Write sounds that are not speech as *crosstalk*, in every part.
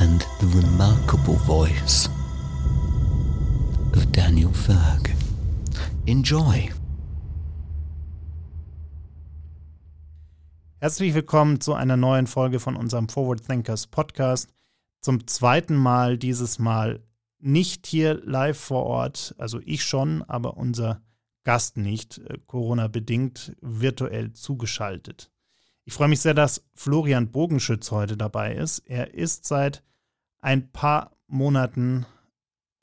and the remarkable voice of Daniel Ferg. Enjoy. Herzlich willkommen zu einer neuen Folge von unserem Forward Thinkers Podcast. Zum zweiten Mal dieses Mal nicht hier live vor Ort, also ich schon, aber unser Gast nicht, äh, Corona bedingt virtuell zugeschaltet. Ich freue mich sehr, dass Florian Bogenschütz heute dabei ist. Er ist seit ein paar Monaten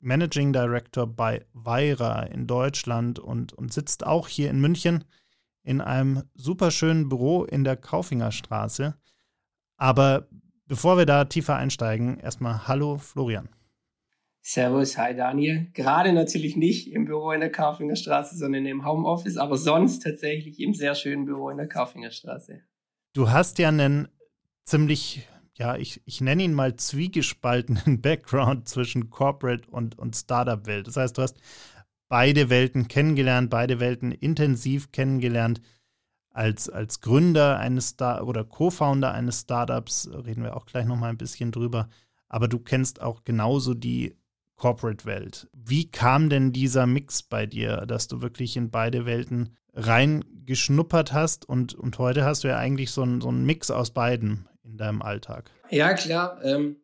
Managing Director bei Weira in Deutschland und, und sitzt auch hier in München in einem superschönen Büro in der Kaufingerstraße. Aber bevor wir da tiefer einsteigen, erstmal Hallo Florian. Servus, hi Daniel. Gerade natürlich nicht im Büro in der Kaufingerstraße, sondern im Homeoffice, aber sonst tatsächlich im sehr schönen Büro in der Kaufingerstraße. Du hast ja einen ziemlich ja, ich, ich nenne ihn mal zwiegespaltenen *laughs* Background zwischen Corporate und, und Startup-Welt. Das heißt, du hast beide Welten kennengelernt, beide Welten intensiv kennengelernt. Als, als Gründer eines Star oder Co-Founder eines Startups reden wir auch gleich nochmal ein bisschen drüber. Aber du kennst auch genauso die Corporate-Welt. Wie kam denn dieser Mix bei dir, dass du wirklich in beide Welten reingeschnuppert hast und, und heute hast du ja eigentlich so einen, so einen Mix aus beiden in deinem Alltag? Ja, klar. Ähm,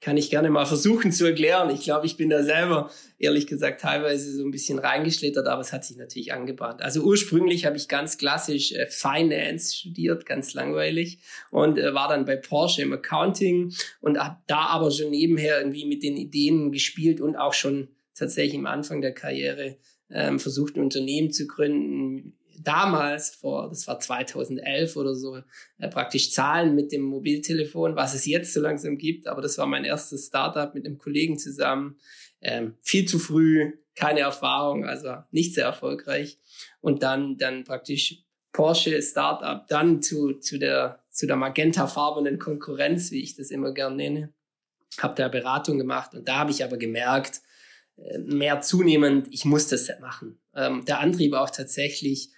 kann ich gerne mal versuchen zu erklären. Ich glaube, ich bin da selber, ehrlich gesagt, teilweise so ein bisschen reingeschlittert, aber es hat sich natürlich angebahnt. Also ursprünglich habe ich ganz klassisch äh, Finance studiert, ganz langweilig, und äh, war dann bei Porsche im Accounting und habe da aber schon nebenher irgendwie mit den Ideen gespielt und auch schon tatsächlich am Anfang der Karriere ähm, versucht, ein Unternehmen zu gründen, damals, vor, das war 2011 oder so, äh, praktisch Zahlen mit dem Mobiltelefon, was es jetzt so langsam gibt. Aber das war mein erstes Startup mit einem Kollegen zusammen. Ähm, viel zu früh, keine Erfahrung, also nicht sehr erfolgreich. Und dann, dann praktisch Porsche Startup, dann zu, zu der, zu der magentafarbenen Konkurrenz, wie ich das immer gern nenne. Hab da Beratung gemacht und da habe ich aber gemerkt, äh, mehr zunehmend, ich muss das machen. Ähm, der Antrieb auch tatsächlich,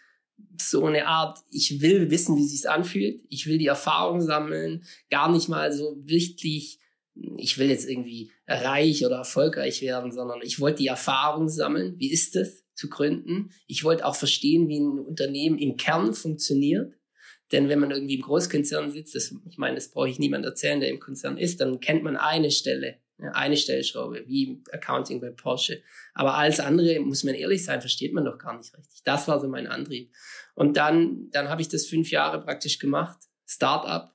so eine Art, ich will wissen, wie sich's anfühlt, ich will die Erfahrung sammeln, gar nicht mal so wichtig, ich will jetzt irgendwie reich oder erfolgreich werden, sondern ich wollte die Erfahrung sammeln, wie ist es zu gründen. Ich wollte auch verstehen, wie ein Unternehmen im Kern funktioniert. Denn wenn man irgendwie im Großkonzern sitzt, das, ich meine, das brauche ich niemand erzählen, der im Konzern ist, dann kennt man eine Stelle eine Stellschraube, wie Accounting bei Porsche. Aber alles andere, muss man ehrlich sein, versteht man doch gar nicht richtig. Das war so mein Antrieb. Und dann, dann habe ich das fünf Jahre praktisch gemacht. Startup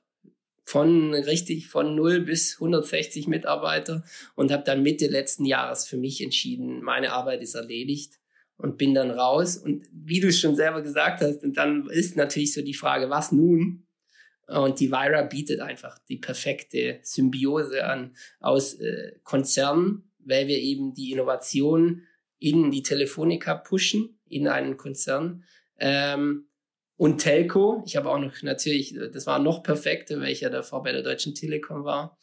von richtig von 0 bis 160 Mitarbeiter und habe dann Mitte letzten Jahres für mich entschieden, meine Arbeit ist erledigt und bin dann raus. Und wie du es schon selber gesagt hast, und dann ist natürlich so die Frage, was nun? Und die Vira bietet einfach die perfekte Symbiose an aus äh, Konzernen, weil wir eben die Innovation in die Telefonica pushen, in einen Konzern. Ähm, und Telco. Ich habe auch noch natürlich, das war noch perfekter, weil ich ja davor bei der Deutschen Telekom war.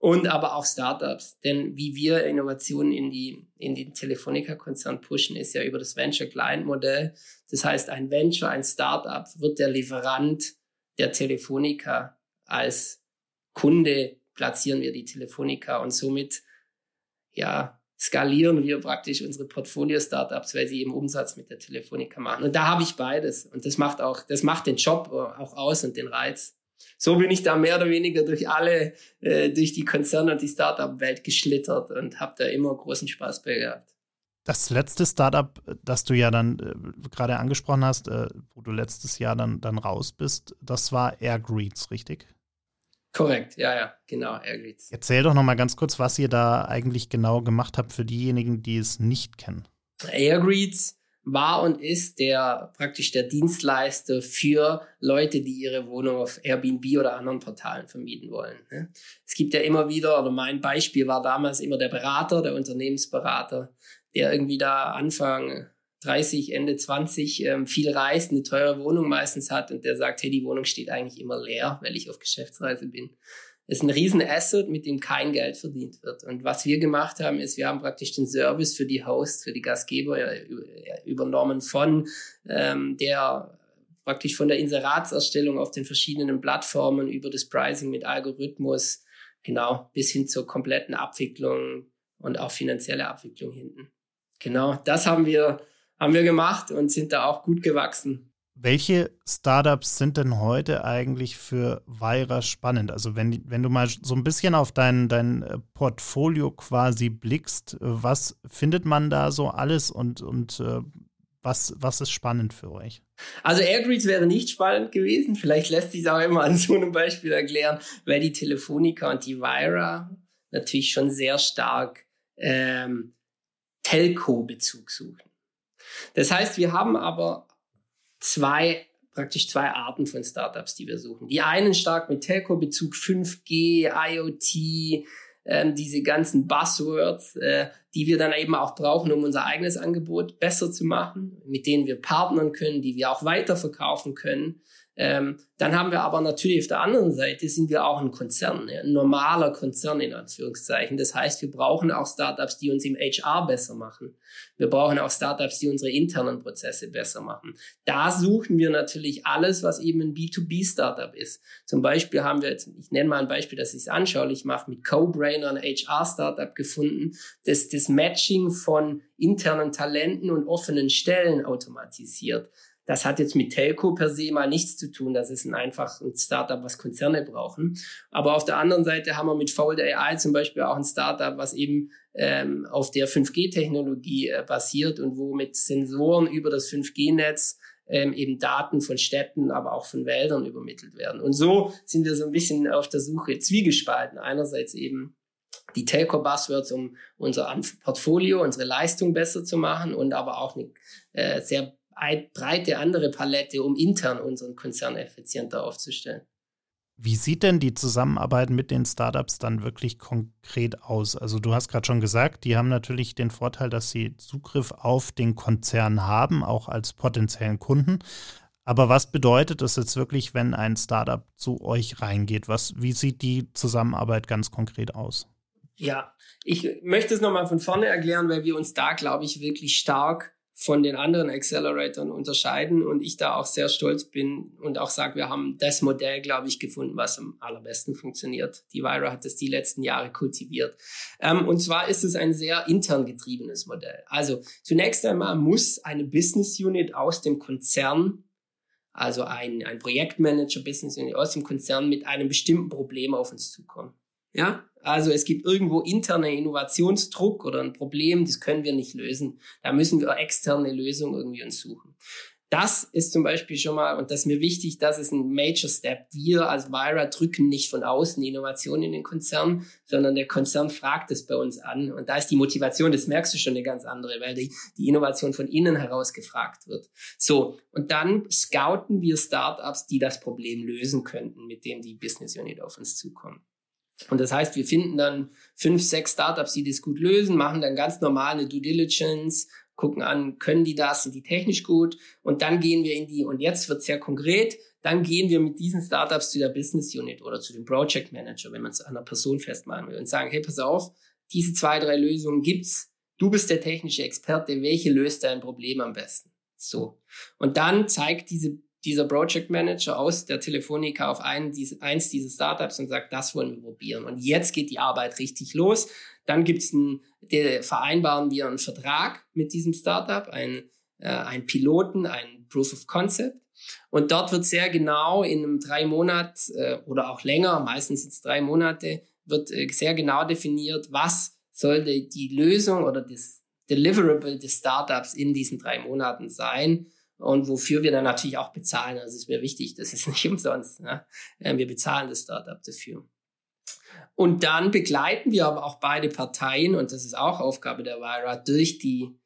Und aber auch Startups. Denn wie wir Innovationen in die, in den Telefonica-Konzern pushen, ist ja über das Venture-Client-Modell. Das heißt, ein Venture, ein Startup wird der Lieferant der Telefonica. Als Kunde platzieren wir die Telefonica und somit ja, skalieren wir praktisch unsere Portfolio-Startups, weil sie eben Umsatz mit der Telefonica machen. Und da habe ich beides. Und das macht auch, das macht den Job auch aus und den Reiz. So bin ich da mehr oder weniger durch alle, äh, durch die Konzerne und die Startup-Welt geschlittert und habe da immer großen Spaß bei gehabt. Das letzte Startup, das du ja dann äh, gerade angesprochen hast, äh, wo du letztes Jahr dann, dann raus bist, das war Airgreets, richtig? Korrekt, ja, ja, genau, Airgreets. Erzähl doch noch mal ganz kurz, was ihr da eigentlich genau gemacht habt für diejenigen, die es nicht kennen. Airgreets war und ist der praktisch der Dienstleister für Leute, die ihre Wohnung auf Airbnb oder anderen Portalen vermieten wollen. Ne? Es gibt ja immer wieder, oder mein Beispiel war damals immer der Berater, der Unternehmensberater, der irgendwie da Anfang 30, Ende 20 ähm, viel reist, eine teure Wohnung meistens hat und der sagt, hey, die Wohnung steht eigentlich immer leer, weil ich auf Geschäftsreise bin. Das ist ein riesen Asset, mit dem kein Geld verdient wird. Und was wir gemacht haben, ist, wir haben praktisch den Service für die Hosts, für die Gastgeber übernommen von ähm, der praktisch von der Inseratserstellung auf den verschiedenen Plattformen über das Pricing mit Algorithmus, genau, bis hin zur kompletten Abwicklung und auch finanzielle Abwicklung hinten. Genau, das haben wir haben wir gemacht und sind da auch gut gewachsen. Welche Startups sind denn heute eigentlich für Weira spannend? Also wenn, wenn du mal so ein bisschen auf dein, dein äh, Portfolio quasi blickst, was findet man da so alles und, und äh, was, was ist spannend für euch? Also AirGreets wäre nicht spannend gewesen. Vielleicht lässt sich es auch immer an so einem Beispiel erklären, weil die Telefonica und die Vira natürlich schon sehr stark ähm, Telco-Bezug suchen. Das heißt, wir haben aber zwei praktisch zwei Arten von Startups, die wir suchen. Die einen stark mit Telco-Bezug, 5G, IoT, ähm, diese ganzen Buzzwords, äh, die wir dann eben auch brauchen, um unser eigenes Angebot besser zu machen, mit denen wir partnern können, die wir auch weiterverkaufen können. Ähm, dann haben wir aber natürlich auf der anderen Seite sind wir auch ein Konzern, ja, ein normaler Konzern in Anführungszeichen. Das heißt, wir brauchen auch Startups, die uns im HR besser machen. Wir brauchen auch Startups, die unsere internen Prozesse besser machen. Da suchen wir natürlich alles, was eben ein B2B-Startup ist. Zum Beispiel haben wir jetzt, ich nenne mal ein Beispiel, das ich es anschaulich mache, mit CoBrainer ein HR-Startup gefunden, das das Matching von internen Talenten und offenen Stellen automatisiert. Das hat jetzt mit Telco per se mal nichts zu tun. Das ist ein einfach ein Startup, was Konzerne brauchen. Aber auf der anderen Seite haben wir mit Fold AI zum Beispiel auch ein Startup, was eben ähm, auf der 5G-Technologie äh, basiert und wo mit Sensoren über das 5G-Netz ähm, eben Daten von Städten, aber auch von Wäldern übermittelt werden. Und so sind wir so ein bisschen auf der Suche zwiegespalten. Einerseits eben die Telco-Buzzwords, um unser Portfolio, unsere Leistung besser zu machen und aber auch eine äh, sehr breite andere Palette, um intern unseren Konzern effizienter aufzustellen. Wie sieht denn die Zusammenarbeit mit den Startups dann wirklich konkret aus? Also du hast gerade schon gesagt, die haben natürlich den Vorteil, dass sie Zugriff auf den Konzern haben, auch als potenziellen Kunden. Aber was bedeutet das jetzt wirklich, wenn ein Startup zu euch reingeht? Was, wie sieht die Zusammenarbeit ganz konkret aus? Ja, ich möchte es nochmal von vorne erklären, weil wir uns da, glaube ich, wirklich stark von den anderen Acceleratoren unterscheiden und ich da auch sehr stolz bin und auch sage, wir haben das Modell, glaube ich, gefunden, was am allerbesten funktioniert. Die Vira hat es die letzten Jahre kultiviert. Ähm, und zwar ist es ein sehr intern getriebenes Modell. Also zunächst einmal muss eine Business Unit aus dem Konzern also ein, ein Projektmanager, Business Unit aus dem Konzern mit einem bestimmten Problem auf uns zukommen. Ja, also es gibt irgendwo interne Innovationsdruck oder ein Problem, das können wir nicht lösen. Da müssen wir externe Lösungen irgendwie uns suchen. Das ist zum Beispiel schon mal, und das ist mir wichtig, das ist ein Major Step. Wir als Vira drücken nicht von außen Innovation in den Konzern, sondern der Konzern fragt es bei uns an. Und da ist die Motivation, das merkst du schon eine ganz andere, weil die, die Innovation von innen heraus gefragt wird. So. Und dann scouten wir Startups, die das Problem lösen könnten, mit dem die Business Unit auf uns zukommen. Und das heißt, wir finden dann fünf, sechs Startups, die das gut lösen, machen dann ganz normal eine Due Diligence, gucken an, können die das, sind die technisch gut? Und dann gehen wir in die, und jetzt wird sehr konkret, dann gehen wir mit diesen Startups zu der Business Unit oder zu dem Project Manager, wenn man es an einer Person festmachen will und sagen, hey, pass auf, diese zwei, drei Lösungen gibt's. Du bist der technische Experte. Welche löst dein Problem am besten? So. Und dann zeigt diese dieser Project Manager aus der Telefonica auf einen, diese, eins dieser Startups und sagt, das wollen wir probieren. Und jetzt geht die Arbeit richtig los. Dann gibt's ein, der, vereinbaren wir einen Vertrag mit diesem Startup, ein, äh, ein Piloten, ein Proof of Concept. Und dort wird sehr genau in einem drei Monat äh, oder auch länger, meistens jetzt drei Monate, wird äh, sehr genau definiert, was sollte die Lösung oder das Deliverable des Startups in diesen drei Monaten sein und wofür wir dann natürlich auch bezahlen. Also ist mir wichtig, das ist *laughs* nicht umsonst. Ne? Wir bezahlen das Startup dafür. Und dann begleiten wir aber auch beide Parteien, und das ist auch Aufgabe der Vira, durch die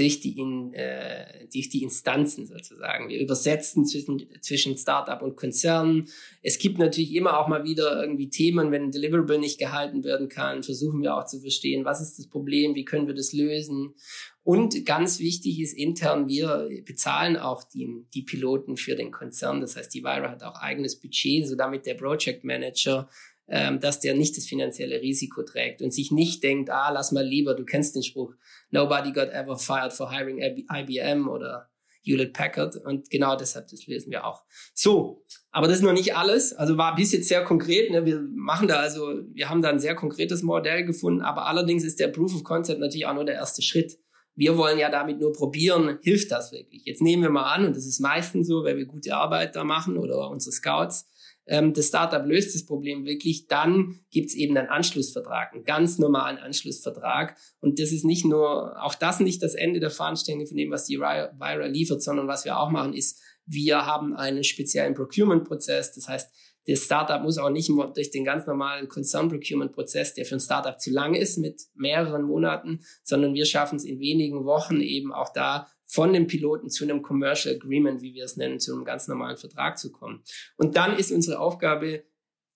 durch die, in, äh, durch die Instanzen sozusagen. Wir übersetzen zwischen, zwischen Startup und Konzernen. Es gibt natürlich immer auch mal wieder irgendwie Themen, wenn ein Deliverable nicht gehalten werden kann, versuchen wir auch zu verstehen, was ist das Problem, wie können wir das lösen. Und ganz wichtig ist intern, wir bezahlen auch die, die Piloten für den Konzern. Das heißt, die Vira hat auch eigenes Budget, so damit der Project Manager ähm, dass der nicht das finanzielle Risiko trägt und sich nicht denkt, ah, lass mal lieber, du kennst den Spruch, nobody got ever fired for hiring IBM oder Hewlett Packard und genau deshalb, das lesen wir auch. So, aber das ist noch nicht alles, also war bis jetzt sehr konkret, ne? wir machen da also, wir haben da ein sehr konkretes Modell gefunden, aber allerdings ist der Proof of Concept natürlich auch nur der erste Schritt. Wir wollen ja damit nur probieren, hilft das wirklich? Jetzt nehmen wir mal an, und das ist meistens so, weil wir gute Arbeit da machen oder unsere Scouts, ähm, das Startup löst das Problem wirklich, dann gibt es eben einen Anschlussvertrag, einen ganz normalen Anschlussvertrag. Und das ist nicht nur, auch das nicht das Ende der Fahnenstange von dem, was die Vira liefert, sondern was wir auch machen, ist, wir haben einen speziellen Procurement-Prozess. Das heißt, das Startup muss auch nicht durch den ganz normalen Concern-Procurement-Prozess, der für ein Startup zu lang ist, mit mehreren Monaten, sondern wir schaffen es in wenigen Wochen eben auch da von dem Piloten zu einem Commercial Agreement, wie wir es nennen, zu einem ganz normalen Vertrag zu kommen. Und dann ist unsere Aufgabe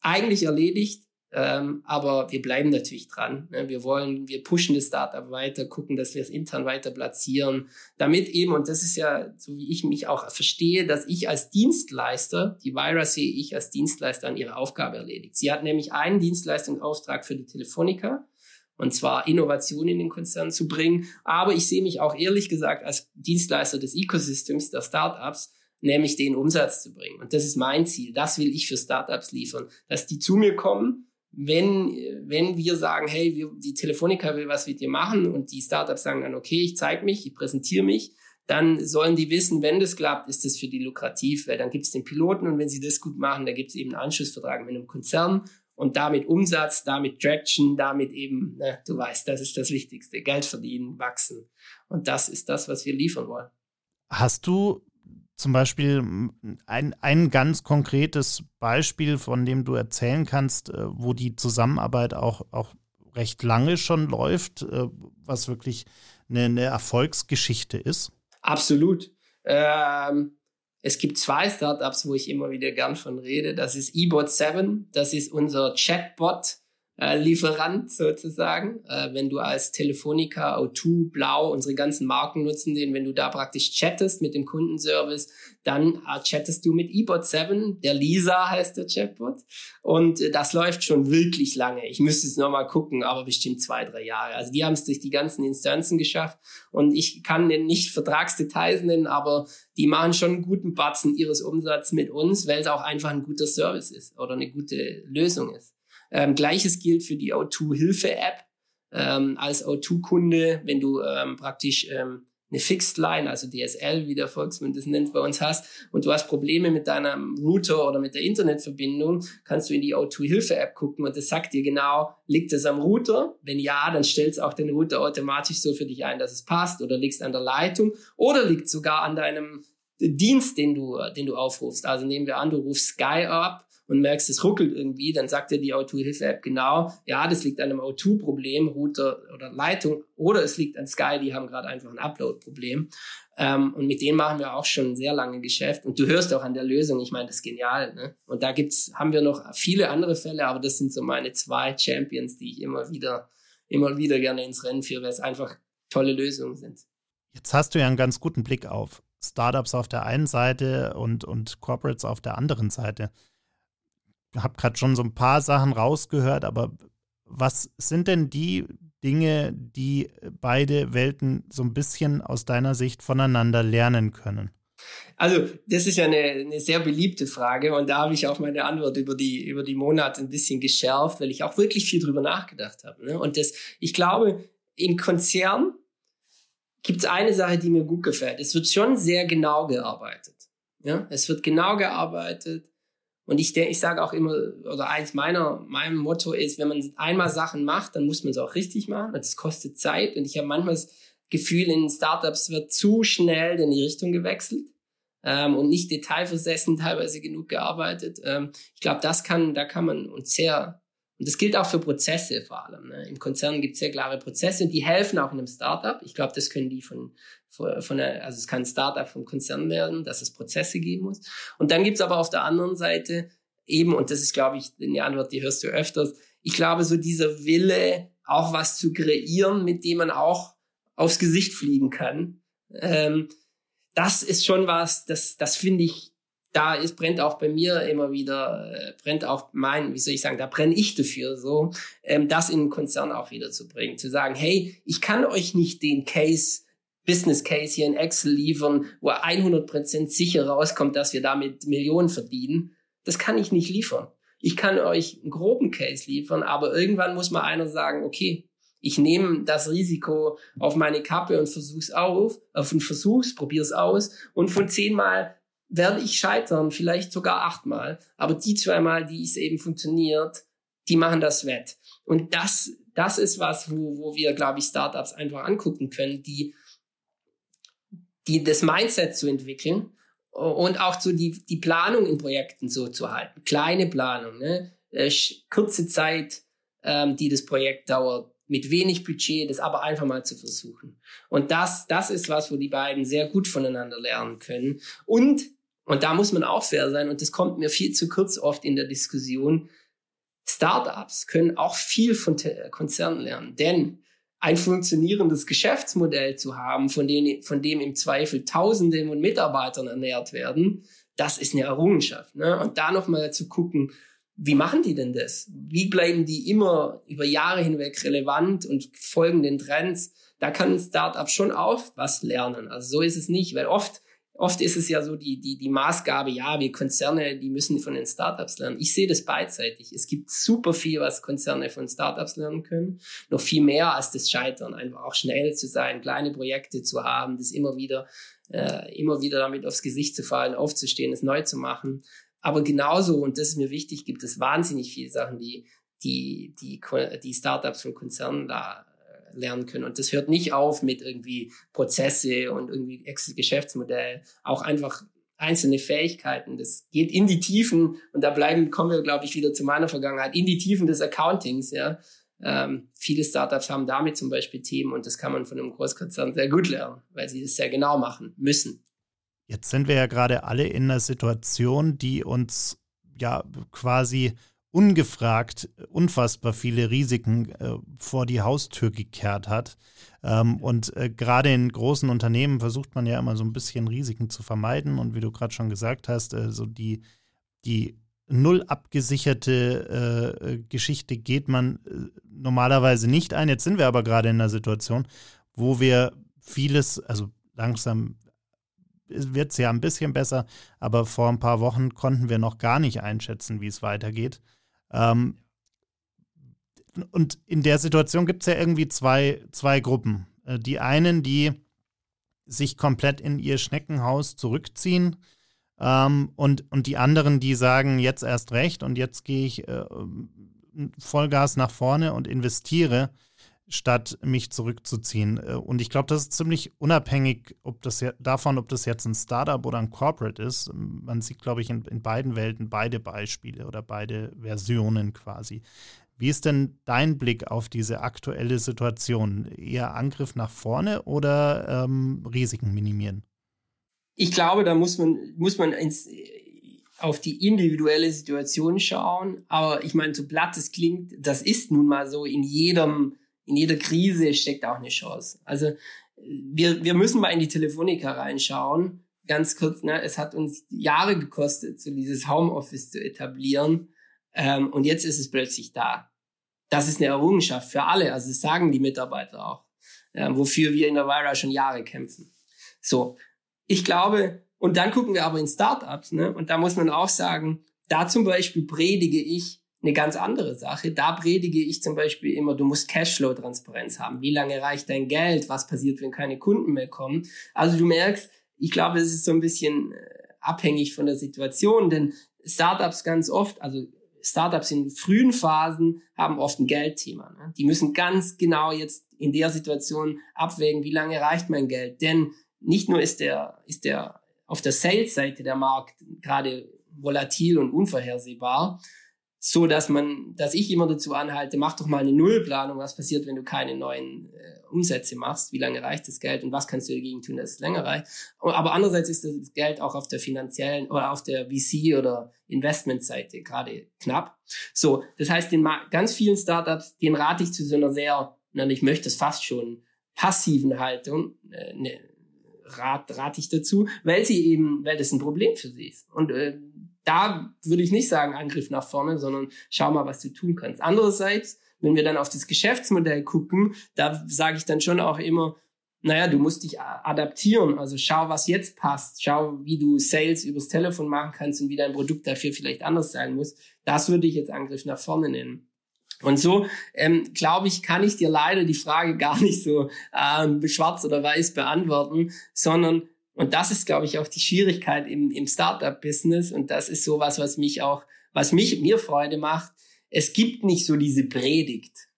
eigentlich erledigt, ähm, aber wir bleiben natürlich dran. Ne? Wir wollen, wir pushen das Startup weiter, gucken, dass wir es intern weiter platzieren, damit eben, und das ist ja, so wie ich mich auch verstehe, dass ich als Dienstleister, die Vira sehe ich als Dienstleister an ihre Aufgabe erledigt. Sie hat nämlich einen Dienstleistungsauftrag für die Telefonica und zwar Innovation in den Konzern zu bringen. Aber ich sehe mich auch ehrlich gesagt als Dienstleister des Ecosystems, der Startups, nämlich den Umsatz zu bringen. Und das ist mein Ziel. Das will ich für Startups liefern, dass die zu mir kommen, wenn, wenn wir sagen, hey, wir, die Telefonica will was mit dir machen und die Startups sagen dann, okay, ich zeige mich, ich präsentiere mich, dann sollen die wissen, wenn das klappt, ist das für die lukrativ, weil dann gibt es den Piloten und wenn sie das gut machen, dann gibt es eben einen Anschlussvertrag mit einem Konzern und damit Umsatz, damit Traction, damit eben, ne, du weißt, das ist das Wichtigste, Geld verdienen, wachsen. Und das ist das, was wir liefern wollen. Hast du zum Beispiel ein, ein ganz konkretes Beispiel, von dem du erzählen kannst, äh, wo die Zusammenarbeit auch, auch recht lange schon läuft, äh, was wirklich eine, eine Erfolgsgeschichte ist? Absolut. Ähm, es gibt zwei Startups, wo ich immer wieder gern von rede. Das ist eBot7. Das ist unser Chatbot, äh, Lieferant sozusagen. Äh, wenn du als Telefonica, O2, Blau, unsere ganzen Marken nutzen den, wenn du da praktisch chattest mit dem Kundenservice, dann äh, chattest du mit eBot7, der Lisa heißt der Chatbot. Und das läuft schon wirklich lange. Ich müsste es nochmal gucken, aber bestimmt zwei, drei Jahre. Also die haben es durch die ganzen Instanzen geschafft. Und ich kann nicht Vertragsdetails nennen, aber die machen schon einen guten Batzen ihres Umsatzes mit uns, weil es auch einfach ein guter Service ist oder eine gute Lösung ist. Ähm, Gleiches gilt für die O2-Hilfe-App. Ähm, als O2-Kunde, wenn du ähm, praktisch ähm, eine Fixed Line, also DSL, wie der Volksmund das nennt, bei uns hast und du hast Probleme mit deinem Router oder mit der Internetverbindung, kannst du in die O2-Hilfe-App gucken und das sagt dir genau, liegt es am Router? Wenn ja, dann stellst auch den Router automatisch so für dich ein, dass es passt oder liegt es an der Leitung oder liegt sogar an deinem Dienst, den du, den du aufrufst. Also nehmen wir an, du rufst Sky ab und merkst, es ruckelt irgendwie, dann sagt dir die O2-Hilfe-App genau, ja, das liegt an einem O2-Problem, Router oder Leitung, oder es liegt an Sky, die haben gerade einfach ein Upload-Problem. Ähm, und mit denen machen wir auch schon sehr lange Geschäft. Und du hörst auch an der Lösung, ich meine, das ist genial. Ne? Und da gibt's, haben wir noch viele andere Fälle, aber das sind so meine zwei Champions, die ich immer wieder, immer wieder gerne ins Rennen führe, weil es einfach tolle Lösungen sind. Jetzt hast du ja einen ganz guten Blick auf Startups auf der einen Seite und, und Corporates auf der anderen Seite habe gerade schon so ein paar Sachen rausgehört, aber was sind denn die Dinge, die beide Welten so ein bisschen aus deiner Sicht voneinander lernen können? Also, das ist ja eine, eine sehr beliebte Frage und da habe ich auch meine Antwort über die, über die Monate ein bisschen geschärft, weil ich auch wirklich viel drüber nachgedacht habe. Ne? Und das, ich glaube, im Konzern gibt es eine Sache, die mir gut gefällt. Es wird schon sehr genau gearbeitet. Ja? Es wird genau gearbeitet. Und ich denke, ich sage auch immer, oder eins meiner, meinem Motto ist, wenn man einmal Sachen macht, dann muss man es auch richtig machen. Das kostet Zeit. Und ich habe manchmal das Gefühl, in Startups wird zu schnell in die Richtung gewechselt ähm, und nicht detailversessen teilweise genug gearbeitet. Ähm, ich glaube, das kann, da kann man uns sehr, Und das gilt auch für Prozesse vor allem. Ne? Im Konzern gibt es sehr klare Prozesse und die helfen auch in einem Startup. Ich glaube, das können die von, von, von der, also es kann ein Startup vom Konzern werden, dass es Prozesse geben muss. Und dann gibt es aber auf der anderen Seite eben, und das ist, glaube ich, eine Antwort, die hörst du öfters, ich glaube, so dieser Wille, auch was zu kreieren, mit dem man auch aufs Gesicht fliegen kann, ähm, das ist schon was, das, das finde ich, da ist, brennt auch bei mir immer wieder, äh, brennt auch mein, wie soll ich sagen, da brenne ich dafür, so, ähm, das in den Konzern auch wieder zu bringen, zu sagen, hey, ich kann euch nicht den Case, Business Case hier in Excel liefern, wo 100% sicher rauskommt, dass wir damit Millionen verdienen. Das kann ich nicht liefern. Ich kann euch einen groben Case liefern, aber irgendwann muss mal einer sagen, okay, ich nehme das Risiko auf meine Kappe und versuch's auf, auf und versuch's, probier's aus und von zehnmal werde ich scheitern, vielleicht sogar achtmal, aber die zweimal, die es eben funktioniert, die machen das wett. Und das, das ist was, wo, wo wir, glaube ich, Startups einfach angucken können, die, die das Mindset zu entwickeln und auch so die, die Planung in Projekten so zu halten. Kleine Planung, ne? Äh, kurze Zeit, ähm, die das Projekt dauert, mit wenig Budget, das aber einfach mal zu versuchen. Und das, das ist was, wo die beiden sehr gut voneinander lernen können. Und, und da muss man auch fair sein, und das kommt mir viel zu kurz oft in der Diskussion, Startups können auch viel von Konzernen lernen, denn ein funktionierendes Geschäftsmodell zu haben, von dem, von dem im Zweifel Tausende von Mitarbeitern ernährt werden, das ist eine Errungenschaft. Ne? Und da nochmal zu gucken, wie machen die denn das? Wie bleiben die immer über Jahre hinweg relevant und folgen den Trends? Da kann ein Startup schon auch was lernen. Also so ist es nicht, weil oft, oft ist es ja so die, die, die Maßgabe, ja, wir Konzerne, die müssen von den Startups lernen. Ich sehe das beidseitig. Es gibt super viel, was Konzerne von Startups lernen können. Noch viel mehr als das Scheitern. Einfach auch schnell zu sein, kleine Projekte zu haben, das immer wieder, äh, immer wieder damit aufs Gesicht zu fallen, aufzustehen, es neu zu machen. Aber genauso, und das ist mir wichtig, gibt es wahnsinnig viele Sachen, die, die, die, die Startups von Konzernen da äh, lernen können. Und das hört nicht auf mit irgendwie Prozesse und irgendwie Geschäftsmodell, auch einfach einzelne Fähigkeiten. Das geht in die Tiefen und da bleiben, kommen wir, glaube ich, wieder zu meiner Vergangenheit, in die Tiefen des Accountings, ja. Ähm, viele Startups haben damit zum Beispiel Themen und das kann man von einem Großkonzern sehr gut lernen, weil sie das sehr genau machen müssen. Jetzt sind wir ja gerade alle in einer Situation, die uns ja quasi ungefragt unfassbar viele Risiken äh, vor die Haustür gekehrt hat. Ähm, und äh, gerade in großen Unternehmen versucht man ja immer so ein bisschen Risiken zu vermeiden. Und wie du gerade schon gesagt hast, äh, so die, die null abgesicherte äh, Geschichte geht man äh, normalerweise nicht ein. Jetzt sind wir aber gerade in einer Situation, wo wir vieles, also langsam wird es ja ein bisschen besser, aber vor ein paar Wochen konnten wir noch gar nicht einschätzen, wie es weitergeht. Ähm, und in der Situation gibt es ja irgendwie zwei, zwei Gruppen. Äh, die einen, die sich komplett in ihr Schneckenhaus zurückziehen ähm, und, und die anderen, die sagen, jetzt erst recht und jetzt gehe ich äh, Vollgas nach vorne und investiere statt mich zurückzuziehen. Äh, und ich glaube, das ist ziemlich unabhängig ob das ja, davon, ob das jetzt ein Startup oder ein Corporate ist. Man sieht, glaube ich, in, in beiden Welten beide Beispiele oder beide Versionen quasi. Wie ist denn dein Blick auf diese aktuelle Situation? Eher Angriff nach vorne oder ähm, Risiken minimieren? Ich glaube, da muss man, muss man ins, auf die individuelle Situation schauen. Aber ich meine, so platt es klingt, das ist nun mal so in jedem in jeder Krise steckt auch eine Chance. Also wir, wir müssen mal in die Telefonica reinschauen. Ganz kurz, ne, es hat uns Jahre gekostet, so dieses Homeoffice zu etablieren. Ähm, und jetzt ist es plötzlich da. Das ist eine Errungenschaft für alle. Also das sagen die Mitarbeiter auch, äh, wofür wir in der Vira schon Jahre kämpfen. So, ich glaube, und dann gucken wir aber in Startups, ne? Und da muss man auch sagen, da zum Beispiel predige ich, eine ganz andere Sache. Da predige ich zum Beispiel immer, du musst Cashflow-Transparenz haben. Wie lange reicht dein Geld? Was passiert, wenn keine Kunden mehr kommen? Also du merkst, ich glaube, es ist so ein bisschen äh, abhängig von der Situation, denn Startups ganz oft, also Startups in frühen Phasen haben oft ein Geldthema. Ne? Die müssen ganz genau jetzt in der Situation abwägen, wie lange reicht mein Geld? Denn nicht nur ist der, ist der auf der Sales-Seite der Markt gerade volatil und unvorhersehbar, so dass man, dass ich immer dazu anhalte, mach doch mal eine Nullplanung, was passiert, wenn du keine neuen äh, Umsätze machst, wie lange reicht das Geld und was kannst du dagegen tun, dass es länger reicht. Aber andererseits ist das Geld auch auf der finanziellen oder auf der VC oder Investmentseite gerade knapp. So, das heißt, den ganz vielen Startups, den rate ich zu so einer sehr, na, ich möchte es fast schon passiven Haltung, äh, ne, rat, rate ich dazu, weil sie eben, weil das ein Problem für sie ist. Und äh, da würde ich nicht sagen Angriff nach vorne, sondern schau mal, was du tun kannst. Andererseits, wenn wir dann auf das Geschäftsmodell gucken, da sage ich dann schon auch immer, naja, du musst dich adaptieren. Also schau, was jetzt passt. Schau, wie du Sales übers Telefon machen kannst und wie dein Produkt dafür vielleicht anders sein muss. Das würde ich jetzt Angriff nach vorne nennen. Und so, ähm, glaube ich, kann ich dir leider die Frage *laughs* gar nicht so ähm, schwarz oder weiß beantworten, sondern und das ist, glaube ich, auch die Schwierigkeit im, im Startup-Business. Und das ist sowas, was mich auch, was mich mir Freude macht. Es gibt nicht so diese Predigt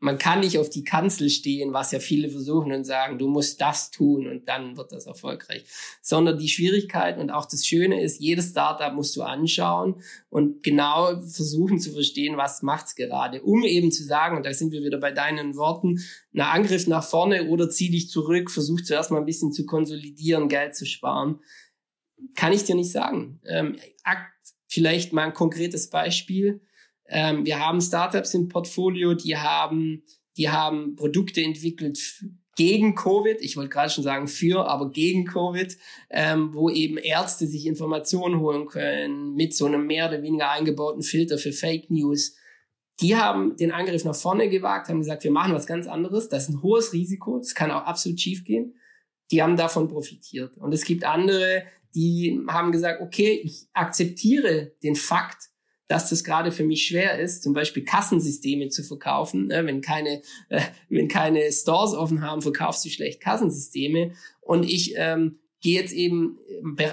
man kann nicht auf die Kanzel stehen, was ja viele versuchen und sagen, du musst das tun und dann wird das erfolgreich. Sondern die Schwierigkeit und auch das Schöne ist, jedes Startup musst du anschauen und genau versuchen zu verstehen, was macht's gerade, um eben zu sagen, und da sind wir wieder bei deinen Worten, na Angriff nach vorne oder zieh dich zurück, versuch zuerst mal ein bisschen zu konsolidieren, Geld zu sparen. Kann ich dir nicht sagen. Ähm, vielleicht mal ein konkretes Beispiel ähm, wir haben Startups im Portfolio, die haben, die haben Produkte entwickelt gegen Covid, ich wollte gerade schon sagen für, aber gegen Covid, ähm, wo eben Ärzte sich Informationen holen können mit so einem mehr oder weniger eingebauten Filter für Fake News. Die haben den Angriff nach vorne gewagt, haben gesagt, wir machen was ganz anderes. Das ist ein hohes Risiko, das kann auch absolut schief gehen. Die haben davon profitiert. Und es gibt andere, die haben gesagt, okay, ich akzeptiere den Fakt, dass das gerade für mich schwer ist, zum Beispiel Kassensysteme zu verkaufen. Ne? Wenn keine, äh, wenn keine Stores offen haben, verkaufst du schlecht Kassensysteme. Und ich ähm, gehe jetzt eben,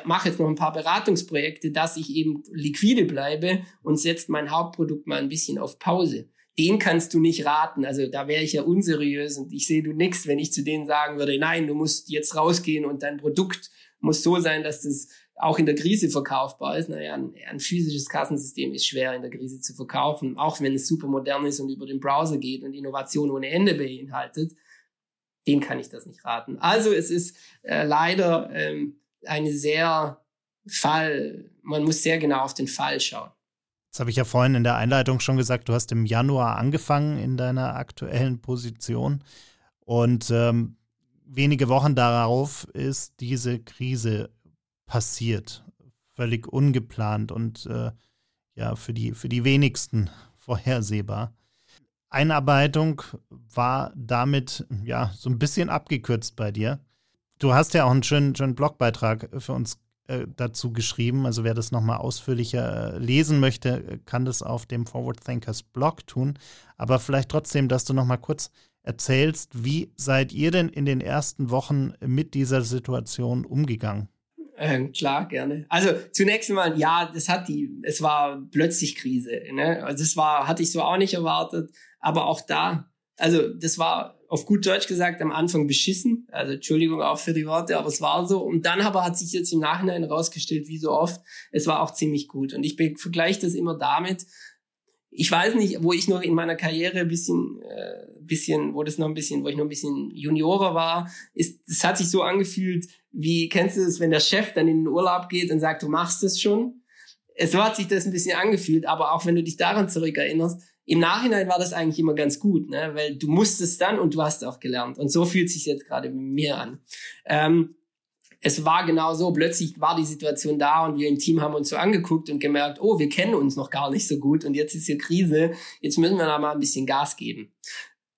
mache jetzt noch ein paar Beratungsprojekte, dass ich eben liquide bleibe und setzt mein Hauptprodukt mal ein bisschen auf Pause. Den kannst du nicht raten. Also da wäre ich ja unseriös und ich sehe du nix, wenn ich zu denen sagen würde, nein, du musst jetzt rausgehen und dein Produkt muss so sein, dass das auch in der Krise verkaufbar ist. Naja, ein, ein physisches Kassensystem ist schwer in der Krise zu verkaufen, auch wenn es super modern ist und über den Browser geht und Innovation ohne Ende beinhaltet. Dem kann ich das nicht raten. Also es ist äh, leider ähm, eine sehr Fall, man muss sehr genau auf den Fall schauen. Das habe ich ja vorhin in der Einleitung schon gesagt, du hast im Januar angefangen in deiner aktuellen Position und ähm, wenige Wochen darauf ist diese Krise passiert. Völlig ungeplant und äh, ja, für die, für die wenigsten *laughs* vorhersehbar. Einarbeitung war damit ja so ein bisschen abgekürzt bei dir. Du hast ja auch einen schönen, schönen Blogbeitrag für uns äh, dazu geschrieben. Also wer das nochmal ausführlicher äh, lesen möchte, kann das auf dem Forward Thinkers Blog tun. Aber vielleicht trotzdem, dass du nochmal kurz erzählst, wie seid ihr denn in den ersten Wochen mit dieser Situation umgegangen? Äh, klar, gerne. Also zunächst einmal, ja, das hat die, es war plötzlich Krise. Ne? Also das war, hatte ich so auch nicht erwartet. Aber auch da, also das war auf gut Deutsch gesagt am Anfang beschissen. Also Entschuldigung auch für die Worte, aber es war so. Und dann aber hat sich jetzt im Nachhinein herausgestellt, wie so oft, es war auch ziemlich gut. Und ich vergleiche das immer damit, ich weiß nicht, wo ich noch in meiner Karriere ein bisschen, äh, bisschen, wo das noch ein bisschen, wo ich noch ein bisschen Juniorer war, ist, es hat sich so angefühlt, wie kennst du es, wenn der Chef dann in den Urlaub geht und sagt, du machst es schon? Es hat sich das ein bisschen angefühlt, aber auch wenn du dich daran zurückerinnerst, im Nachhinein war das eigentlich immer ganz gut, ne? weil du musstest dann und du hast auch gelernt. Und so fühlt sich jetzt gerade mit mir an. Ähm, es war genau so, plötzlich war die Situation da und wir im Team haben uns so angeguckt und gemerkt, oh, wir kennen uns noch gar nicht so gut und jetzt ist hier Krise, jetzt müssen wir da mal ein bisschen Gas geben.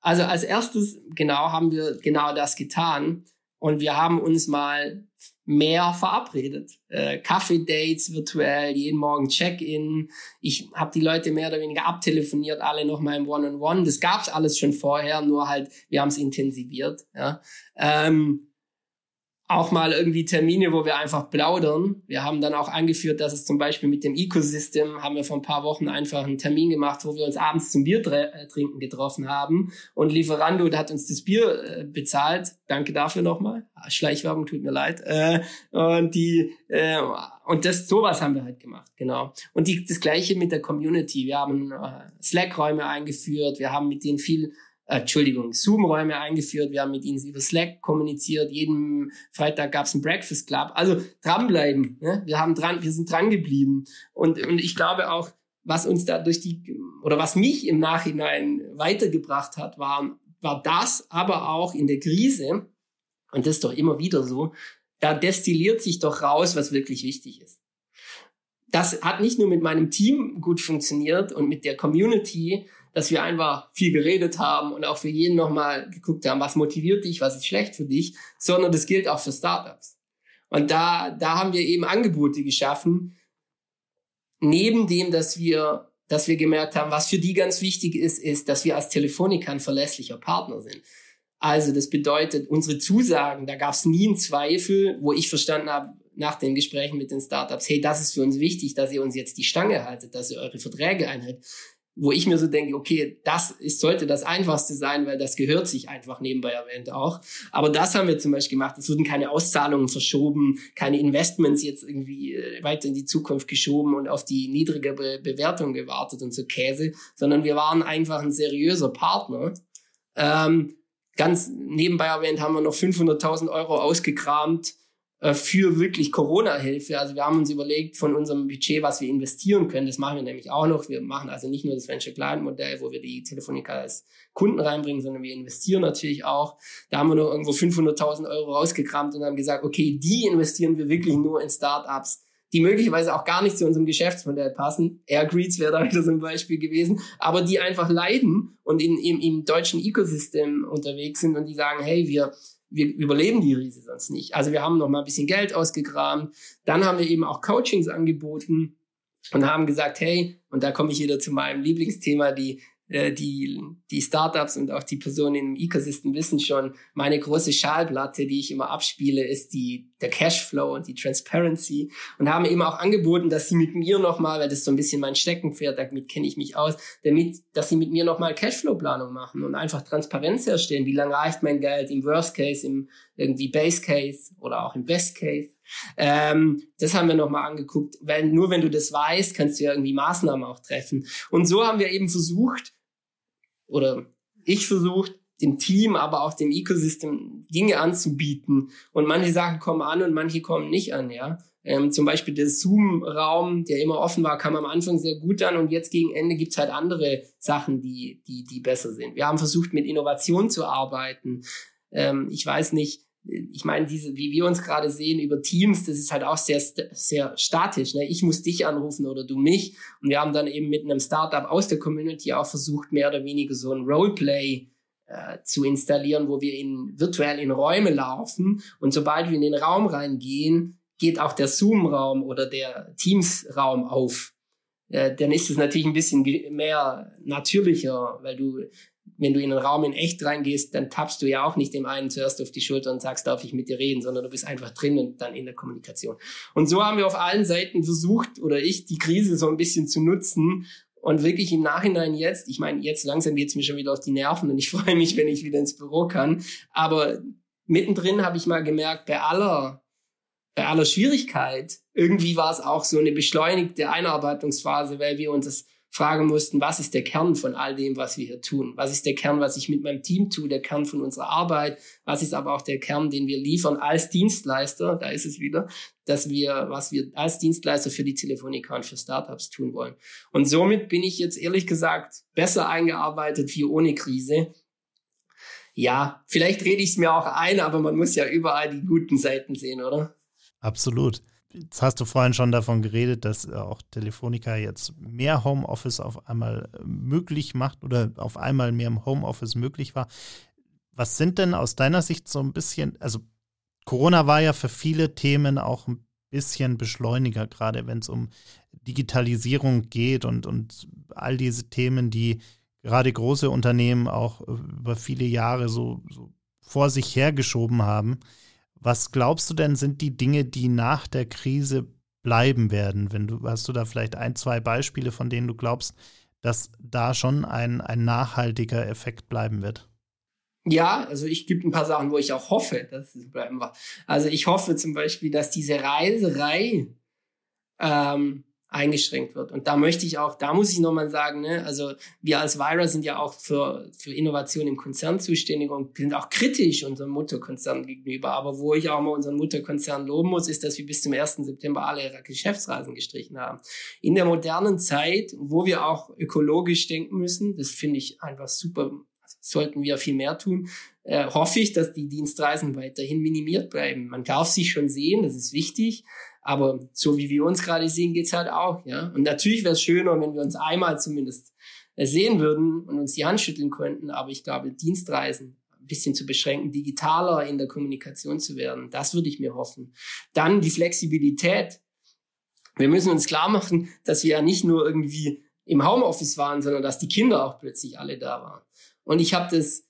Also als erstes, genau, haben wir genau das getan und wir haben uns mal mehr verabredet. Äh, Kaffee-Dates virtuell, jeden Morgen Check-in. Ich habe die Leute mehr oder weniger abtelefoniert, alle noch mal im One-on-One. -on -One. Das gab's alles schon vorher, nur halt, wir haben es intensiviert. Ja. Ähm, auch mal irgendwie Termine, wo wir einfach plaudern. Wir haben dann auch angeführt, dass es zum Beispiel mit dem Ecosystem haben wir vor ein paar Wochen einfach einen Termin gemacht, wo wir uns abends zum Bier äh, trinken getroffen haben. Und Lieferando hat uns das Bier äh, bezahlt. Danke dafür nochmal. Schleichwerbung tut mir leid. Äh, und die äh, und das sowas haben wir halt gemacht, genau. Und die, das gleiche mit der Community. Wir haben Slack-Räume eingeführt. Wir haben mit denen viel Entschuldigung, Zoom-Räume eingeführt. Wir haben mit ihnen über Slack kommuniziert. Jeden Freitag gab es einen Breakfast Club. Also dranbleiben. Ne? Wir haben dran, wir sind dran geblieben. Und, und ich glaube auch, was uns da durch die oder was mich im Nachhinein weitergebracht hat, war, war das, aber auch in der Krise. Und das ist doch immer wieder so. Da destilliert sich doch raus, was wirklich wichtig ist. Das hat nicht nur mit meinem Team gut funktioniert und mit der Community, dass wir einfach viel geredet haben und auch für jeden nochmal geguckt haben, was motiviert dich, was ist schlecht für dich, sondern das gilt auch für Startups. Und da, da haben wir eben Angebote geschaffen, neben dem, dass wir, dass wir gemerkt haben, was für die ganz wichtig ist, ist, dass wir als Telefonica ein verlässlicher Partner sind. Also das bedeutet, unsere Zusagen, da gab es nie einen Zweifel, wo ich verstanden habe, nach den Gesprächen mit den Startups, hey, das ist für uns wichtig, dass ihr uns jetzt die Stange haltet, dass ihr eure Verträge einhaltet wo ich mir so denke, okay, das ist, sollte das Einfachste sein, weil das gehört sich einfach nebenbei erwähnt auch. Aber das haben wir zum Beispiel gemacht. Es wurden keine Auszahlungen verschoben, keine Investments jetzt irgendwie äh, weiter in die Zukunft geschoben und auf die niedrige Be Bewertung gewartet und so Käse, sondern wir waren einfach ein seriöser Partner. Ähm, ganz nebenbei erwähnt haben wir noch 500.000 Euro ausgekramt für wirklich Corona-Hilfe. Also wir haben uns überlegt von unserem Budget, was wir investieren können. Das machen wir nämlich auch noch. Wir machen also nicht nur das Venture Client Modell, wo wir die Telefonica als Kunden reinbringen, sondern wir investieren natürlich auch. Da haben wir noch irgendwo 500.000 Euro rausgekramt und haben gesagt, okay, die investieren wir wirklich nur in Startups, die möglicherweise auch gar nicht zu unserem Geschäftsmodell passen. Airgreets wäre da wieder so ein Beispiel gewesen, aber die einfach leiden und in, im, im deutschen Ecosystem unterwegs sind und die sagen, hey, wir wir überleben die Riese sonst nicht. Also wir haben noch mal ein bisschen Geld ausgegraben. Dann haben wir eben auch Coachings angeboten und haben gesagt, hey, und da komme ich wieder zu meinem Lieblingsthema, die äh, die, die Startups und auch die Personen im Ecosystem wissen schon, meine große Schalplatte, die ich immer abspiele, ist die, der Cashflow und die Transparency und haben eben auch angeboten, dass sie mit mir nochmal, weil das so ein bisschen mein Steckenpferd, damit kenne ich mich aus, damit, dass sie mit mir nochmal Cashflow-Planung machen und einfach Transparenz herstellen. Wie lange reicht mein Geld im Worst Case, im irgendwie Base Case oder auch im Best Case? Ähm, das haben wir nochmal angeguckt, weil nur wenn du das weißt, kannst du ja irgendwie Maßnahmen auch treffen. Und so haben wir eben versucht, oder ich versucht, dem Team, aber auch dem Ecosystem Dinge anzubieten. Und manche Sachen kommen an und manche kommen nicht an, ja. Ähm, zum Beispiel der Zoom-Raum, der immer offen war, kam am Anfang sehr gut an und jetzt gegen Ende gibt's halt andere Sachen, die, die, die besser sind. Wir haben versucht, mit Innovation zu arbeiten. Ähm, ich weiß nicht, ich meine, diese, wie wir uns gerade sehen über Teams, das ist halt auch sehr, sehr statisch. Ne? Ich muss dich anrufen oder du mich. Und wir haben dann eben mit einem Startup aus der Community auch versucht, mehr oder weniger so ein Roleplay äh, zu installieren, wo wir in, virtuell in Räume laufen. Und sobald wir in den Raum reingehen, geht auch der Zoom-Raum oder der Teams-Raum auf. Äh, dann ist es natürlich ein bisschen mehr natürlicher, weil du wenn du in einen Raum in echt reingehst, dann tappst du ja auch nicht dem einen zuerst auf die Schulter und sagst, darf ich mit dir reden, sondern du bist einfach drin und dann in der Kommunikation. Und so haben wir auf allen Seiten versucht, oder ich, die Krise so ein bisschen zu nutzen und wirklich im Nachhinein jetzt, ich meine, jetzt langsam geht's mir schon wieder auf die Nerven und ich *laughs* freue mich, wenn ich wieder ins Büro kann, aber mittendrin habe ich mal gemerkt, bei aller bei aller Schwierigkeit, irgendwie war es auch so eine beschleunigte Einarbeitungsphase, weil wir uns das fragen mussten, was ist der Kern von all dem, was wir hier tun? Was ist der Kern, was ich mit meinem Team tue, der Kern von unserer Arbeit? Was ist aber auch der Kern, den wir liefern als Dienstleister? Da ist es wieder, dass wir, was wir als Dienstleister für die Telefonica und für Startups tun wollen. Und somit bin ich jetzt ehrlich gesagt besser eingearbeitet wie ohne Krise. Ja, vielleicht rede ich es mir auch ein, aber man muss ja überall die guten Seiten sehen, oder? Absolut. Jetzt hast du vorhin schon davon geredet, dass auch Telefonica jetzt mehr Homeoffice auf einmal äh, möglich macht oder auf einmal mehr im Homeoffice möglich war. Was sind denn aus deiner Sicht so ein bisschen, also Corona war ja für viele Themen auch ein bisschen Beschleuniger, gerade wenn es um Digitalisierung geht und, und all diese Themen, die gerade große Unternehmen auch über viele Jahre so, so vor sich hergeschoben haben. Was glaubst du denn, sind die Dinge, die nach der Krise bleiben werden? Wenn du, hast du da vielleicht ein, zwei Beispiele, von denen du glaubst, dass da schon ein, ein nachhaltiger Effekt bleiben wird? Ja, also ich gibt ein paar Sachen, wo ich auch hoffe, dass es bleiben wird. Also ich hoffe zum Beispiel, dass diese Reiserei ähm, eingeschränkt wird. Und da möchte ich auch, da muss ich nochmal sagen, ne, also wir als Vira sind ja auch für, für Innovation im Konzern zuständig und sind auch kritisch unserem Mutterkonzern gegenüber. Aber wo ich auch mal unseren Mutterkonzern loben muss, ist, dass wir bis zum 1. September alle ihre Geschäftsreisen gestrichen haben. In der modernen Zeit, wo wir auch ökologisch denken müssen, das finde ich einfach super, sollten wir viel mehr tun, äh, hoffe ich, dass die Dienstreisen weiterhin minimiert bleiben. Man darf sich schon sehen, das ist wichtig, aber so wie wir uns gerade sehen, geht's halt auch, ja. Und natürlich wäre es schöner, wenn wir uns einmal zumindest äh, sehen würden und uns die Hand schütteln könnten. Aber ich glaube, Dienstreisen ein bisschen zu beschränken, digitaler in der Kommunikation zu werden, das würde ich mir hoffen. Dann die Flexibilität. Wir müssen uns klar machen, dass wir ja nicht nur irgendwie im Homeoffice waren, sondern dass die Kinder auch plötzlich alle da waren. Und ich habe das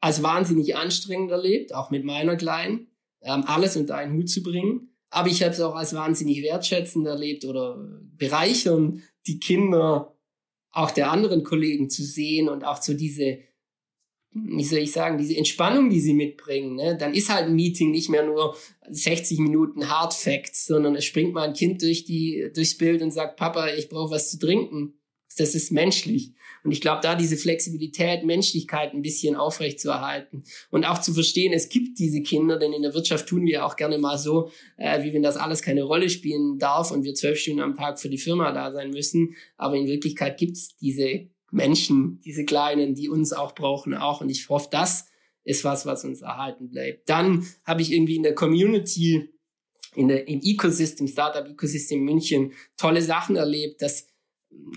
als wahnsinnig anstrengend erlebt, auch mit meiner Kleinen, ähm, alles unter einen Hut zu bringen. Aber ich habe es auch als wahnsinnig wertschätzend erlebt oder bereichern, die Kinder auch der anderen Kollegen zu sehen und auch so diese, wie soll ich sagen, diese Entspannung, die sie mitbringen. Ne? Dann ist halt ein Meeting nicht mehr nur 60 Minuten Hard Facts, sondern es springt mal ein Kind durch die, durchs Bild und sagt, Papa, ich brauche was zu trinken. Das ist menschlich. Und ich glaube, da diese Flexibilität, Menschlichkeit ein bisschen aufrecht zu erhalten und auch zu verstehen, es gibt diese Kinder, denn in der Wirtschaft tun wir auch gerne mal so, äh, wie wenn das alles keine Rolle spielen darf und wir zwölf Stunden am Tag für die Firma da sein müssen. Aber in Wirklichkeit gibt es diese Menschen, diese Kleinen, die uns auch brauchen, auch. Und ich hoffe, das ist was, was uns erhalten bleibt. Dann habe ich irgendwie in der Community, in der, im Ecosystem, Startup-Ecosystem München tolle Sachen erlebt, dass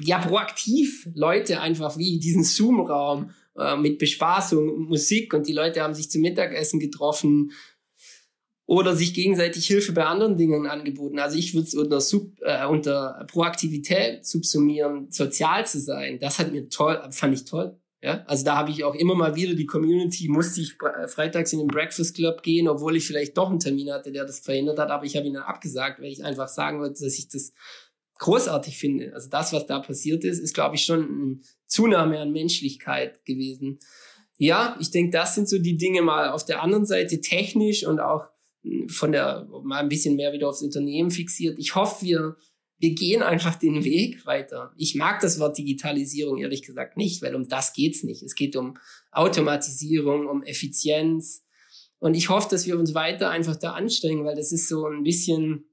ja proaktiv Leute einfach wie diesen Zoom-Raum äh, mit Bespaßung und Musik und die Leute haben sich zum Mittagessen getroffen oder sich gegenseitig Hilfe bei anderen Dingen angeboten. Also ich würde es unter, Sub, äh, unter Proaktivität subsumieren, sozial zu sein. Das hat mir toll, fand ich toll. Ja, also da habe ich auch immer mal wieder die Community, musste ich äh, freitags in den Breakfast Club gehen, obwohl ich vielleicht doch einen Termin hatte, der das verhindert hat, aber ich habe ihn dann abgesagt, weil ich einfach sagen wollte, dass ich das großartig finde. Also das, was da passiert ist, ist, glaube ich, schon eine Zunahme an Menschlichkeit gewesen. Ja, ich denke, das sind so die Dinge mal auf der anderen Seite technisch und auch hm, von der mal ein bisschen mehr wieder aufs Unternehmen fixiert. Ich hoffe, wir wir gehen einfach den Weg weiter. Ich mag das Wort Digitalisierung ehrlich gesagt nicht, weil um das geht's nicht. Es geht um Automatisierung, um Effizienz. Und ich hoffe, dass wir uns weiter einfach da anstrengen, weil das ist so ein bisschen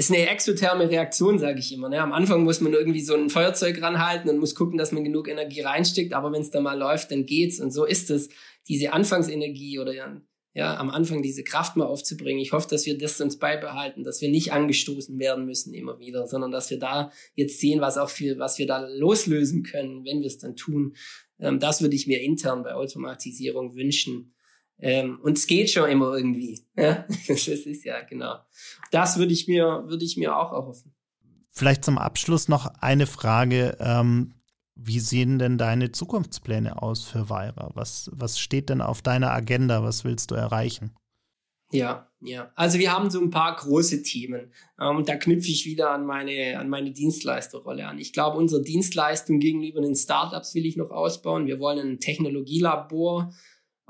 ist eine exotherme Reaktion, sage ich immer. Ne? Am Anfang muss man irgendwie so ein Feuerzeug ranhalten und muss gucken, dass man genug Energie reinsteckt, aber wenn es dann mal läuft, dann geht's. Und so ist es. Diese Anfangsenergie oder ja, ja, am Anfang diese Kraft mal aufzubringen. Ich hoffe, dass wir das uns beibehalten, dass wir nicht angestoßen werden müssen immer wieder, sondern dass wir da jetzt sehen, was auch viel, was wir da loslösen können, wenn wir es dann tun. Ähm, das würde ich mir intern bei Automatisierung wünschen. Ähm, und es geht schon immer irgendwie. Ja? *laughs* Das ist ja genau. Das würde ich mir, würde ich mir auch erhoffen. Vielleicht zum Abschluss noch eine Frage. Ähm, wie sehen denn deine Zukunftspläne aus für Weira? Was, was steht denn auf deiner Agenda? Was willst du erreichen? Ja, ja. Also wir haben so ein paar große Themen. Ähm, und da knüpfe ich wieder an meine, an meine Dienstleisterrolle an. Ich glaube, unsere Dienstleistung gegenüber den Startups will ich noch ausbauen. Wir wollen ein Technologielabor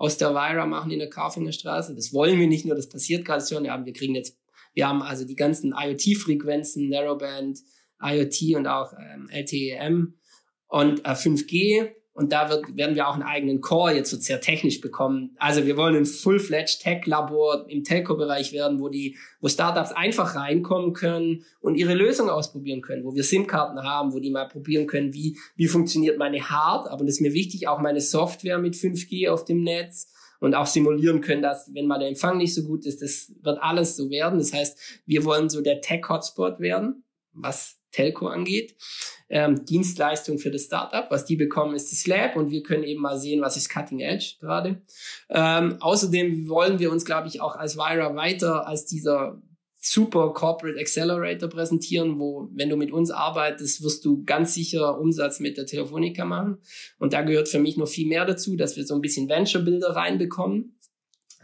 aus der Vira machen in der Karfinger Straße. Das wollen wir nicht nur, das passiert gerade schon. Ja, wir kriegen jetzt, wir haben also die ganzen IoT-Frequenzen, Narrowband, IoT und auch ähm, LTE-M und äh, 5G und da wird, werden wir auch einen eigenen Core jetzt so sehr technisch bekommen. Also wir wollen ein Full-Fledged Tech-Labor im Telco-Bereich werden, wo die, wo Startups einfach reinkommen können und ihre Lösung ausprobieren können, wo wir SIM-Karten haben, wo die mal probieren können, wie, wie funktioniert meine Hard, aber das ist mir wichtig, auch meine Software mit 5G auf dem Netz und auch simulieren können, dass wenn mal der Empfang nicht so gut ist, das wird alles so werden. Das heißt, wir wollen so der Tech-Hotspot werden, was Telco angeht ähm, Dienstleistung für das Startup. Was die bekommen, ist das Lab und wir können eben mal sehen, was ist Cutting Edge gerade. Ähm, außerdem wollen wir uns, glaube ich, auch als Vira weiter als dieser super Corporate Accelerator präsentieren, wo, wenn du mit uns arbeitest, wirst du ganz sicher Umsatz mit der Telefonica machen. Und da gehört für mich noch viel mehr dazu, dass wir so ein bisschen Venture Builder reinbekommen.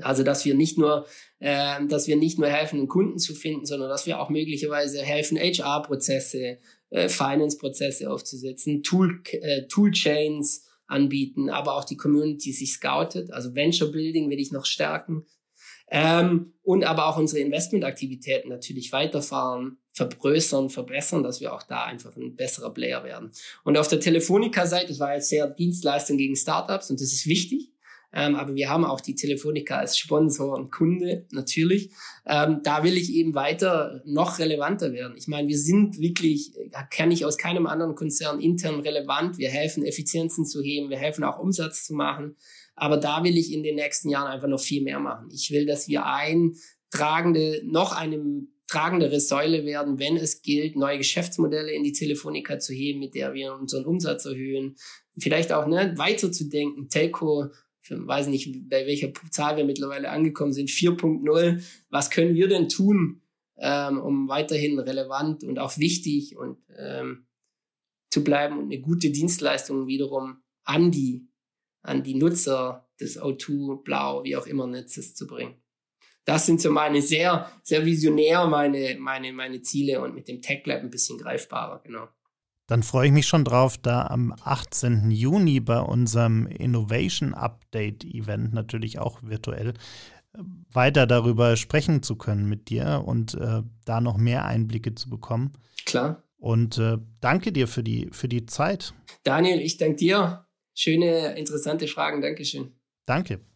Also dass wir nicht nur, äh, dass wir nicht nur helfen, einen Kunden zu finden, sondern dass wir auch möglicherweise helfen, HR-Prozesse, äh, Finance-Prozesse aufzusetzen, Tool, äh, Toolchains anbieten, aber auch die Community sich scoutet. Also Venture Building will ich noch stärken. Ähm, und aber auch unsere Investmentaktivitäten natürlich weiterfahren, vergrößern, verbessern, dass wir auch da einfach ein besserer Player werden. Und auf der Telefonica-Seite, das war jetzt sehr Dienstleistung gegen Startups und das ist wichtig. Ähm, aber wir haben auch die Telefonica als Sponsor und Kunde natürlich. Ähm, da will ich eben weiter noch relevanter werden. Ich meine, wir sind wirklich, kenne ich aus keinem anderen Konzern intern relevant. Wir helfen, Effizienzen zu heben. Wir helfen auch Umsatz zu machen. Aber da will ich in den nächsten Jahren einfach noch viel mehr machen. Ich will, dass wir ein tragende, noch eine tragendere Säule werden, wenn es gilt, neue Geschäftsmodelle in die Telefonica zu heben, mit der wir unseren Umsatz erhöhen. Vielleicht auch ne, weiterzudenken, Telco, ich weiß nicht, bei welcher Zahl wir mittlerweile angekommen sind, 4.0. Was können wir denn tun, ähm, um weiterhin relevant und auch wichtig und ähm, zu bleiben und eine gute Dienstleistung wiederum an die an die Nutzer des O2, Blau, wie auch immer Netzes zu bringen. Das sind so meine sehr, sehr visionär meine, meine, meine Ziele und mit dem Tech Lab ein bisschen greifbarer, genau. Dann freue ich mich schon drauf, da am 18. Juni bei unserem Innovation Update Event natürlich auch virtuell weiter darüber sprechen zu können mit dir und äh, da noch mehr Einblicke zu bekommen. Klar. Und äh, danke dir für die, für die Zeit. Daniel, ich danke dir. Schöne, interessante Fragen. Dankeschön. Danke.